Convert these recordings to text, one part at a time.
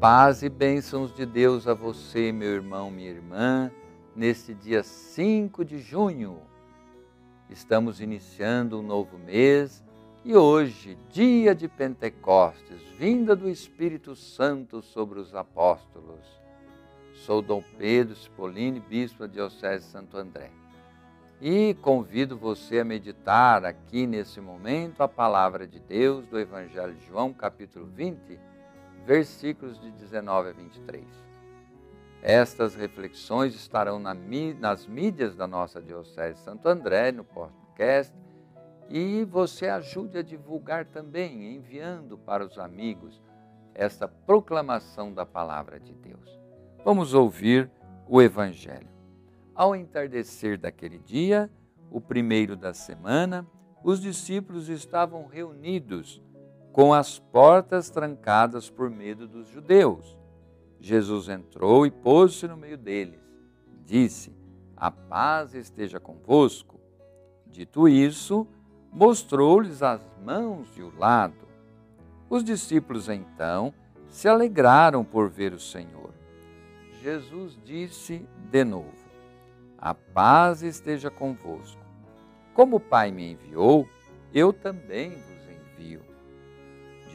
Paz e bênçãos de Deus a você, meu irmão, minha irmã, neste dia 5 de junho. Estamos iniciando um novo mês e hoje, dia de Pentecostes, vinda do Espírito Santo sobre os apóstolos. Sou Dom Pedro Cipollini, bispo da Diocese de Santo André. E convido você a meditar aqui nesse momento a palavra de Deus do Evangelho de João, capítulo 20 versículos de 19 a 23. Estas reflexões estarão nas mídias da nossa Diocese Santo André, no podcast, e você ajude a divulgar também, enviando para os amigos esta proclamação da palavra de Deus. Vamos ouvir o Evangelho. Ao entardecer daquele dia, o primeiro da semana, os discípulos estavam reunidos com as portas trancadas por medo dos judeus. Jesus entrou e pôs-se no meio deles. Disse: A paz esteja convosco. Dito isso, mostrou-lhes as mãos e o lado. Os discípulos então se alegraram por ver o Senhor. Jesus disse de novo: A paz esteja convosco. Como o Pai me enviou, eu também vos envio.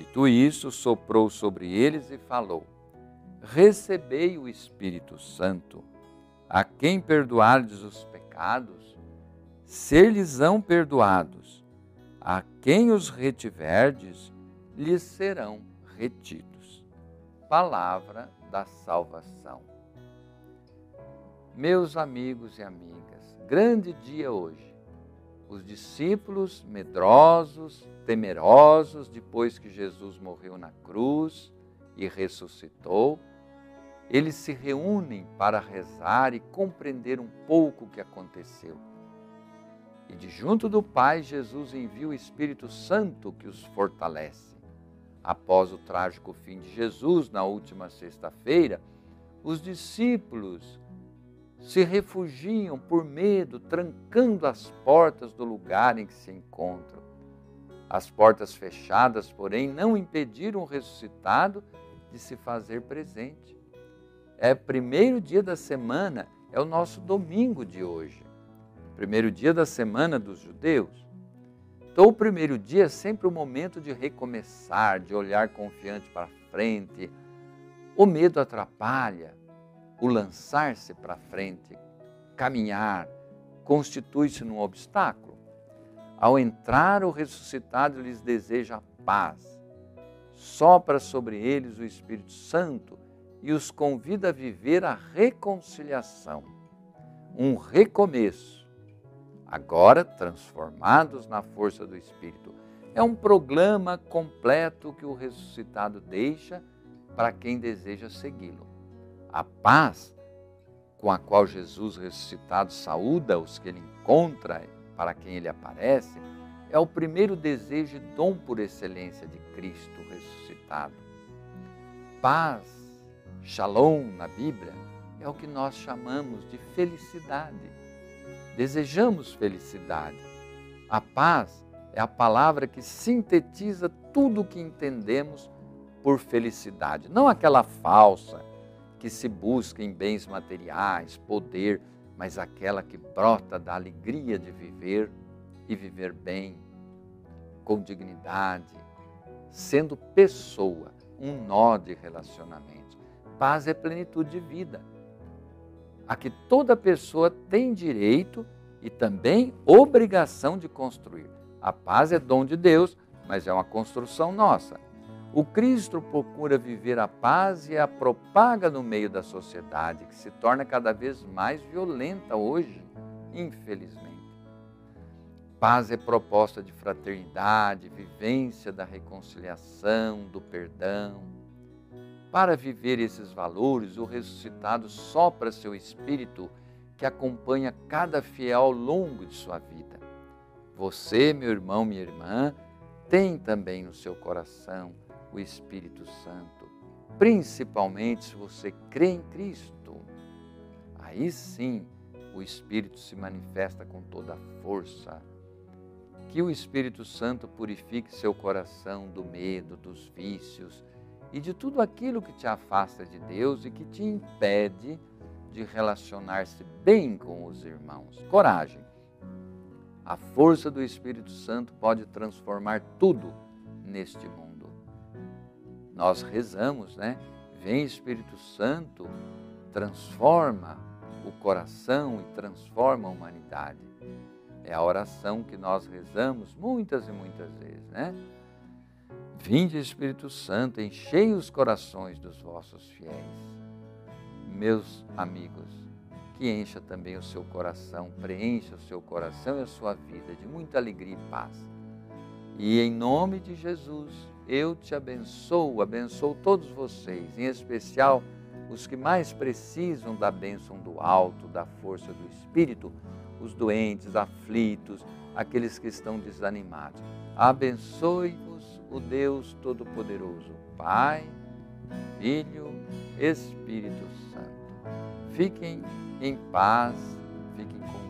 Dito isso, soprou sobre eles e falou: Recebei o Espírito Santo. A quem perdoardes os pecados, ser-lhes-ão perdoados. A quem os retiverdes, lhes serão retidos. Palavra da salvação. Meus amigos e amigas, grande dia hoje os discípulos medrosos, temerosos, depois que Jesus morreu na cruz e ressuscitou, eles se reúnem para rezar e compreender um pouco o que aconteceu. E de junto do Pai, Jesus envia o Espírito Santo que os fortalece. Após o trágico fim de Jesus, na última sexta-feira, os discípulos se refugiam por medo, trancando as portas do lugar em que se encontram. As portas fechadas, porém, não impediram o ressuscitado de se fazer presente. É primeiro dia da semana, é o nosso domingo de hoje. Primeiro dia da semana dos judeus. Então, o primeiro dia é sempre o momento de recomeçar, de olhar confiante para frente. O medo atrapalha, o lançar-se para frente, caminhar, constitui-se num obstáculo. Ao entrar, o ressuscitado lhes deseja a paz. Sopra sobre eles o Espírito Santo e os convida a viver a reconciliação, um recomeço, agora transformados na força do Espírito. É um programa completo que o ressuscitado deixa para quem deseja segui-lo. A paz com a qual Jesus ressuscitado saúda os que ele encontra, para quem ele aparece, é o primeiro desejo e dom por excelência de Cristo ressuscitado. Paz, shalom na Bíblia, é o que nós chamamos de felicidade. Desejamos felicidade. A paz é a palavra que sintetiza tudo o que entendemos por felicidade, não aquela falsa, que se busca em bens materiais, poder, mas aquela que brota da alegria de viver e viver bem, com dignidade, sendo pessoa, um nó de relacionamento. Paz é plenitude de vida. A que toda pessoa tem direito e também obrigação de construir. A paz é dom de Deus, mas é uma construção nossa. O Cristo procura viver a paz e a propaga no meio da sociedade, que se torna cada vez mais violenta hoje, infelizmente. Paz é proposta de fraternidade, vivência da reconciliação, do perdão. Para viver esses valores, o ressuscitado sopra seu espírito que acompanha cada fiel ao longo de sua vida. Você, meu irmão, minha irmã, tem também no seu coração o Espírito Santo, principalmente se você crê em Cristo. Aí sim o Espírito se manifesta com toda a força. Que o Espírito Santo purifique seu coração do medo, dos vícios e de tudo aquilo que te afasta de Deus e que te impede de relacionar-se bem com os irmãos. Coragem. A força do Espírito Santo pode transformar tudo neste mundo. Nós rezamos, né? Vem Espírito Santo, transforma o coração e transforma a humanidade. É a oração que nós rezamos muitas e muitas vezes, né? Vinde, Espírito Santo, enchei os corações dos vossos fiéis. Meus amigos, que encha também o seu coração, preencha o seu coração e a sua vida de muita alegria e paz. E em nome de Jesus, eu te abençoo, abençoo todos vocês, em especial os que mais precisam da bênção do alto, da força do Espírito, os doentes, aflitos, aqueles que estão desanimados. Abençoe-vos o Deus Todo-Poderoso, Pai, Filho, Espírito Santo. Fiquem em paz, fiquem com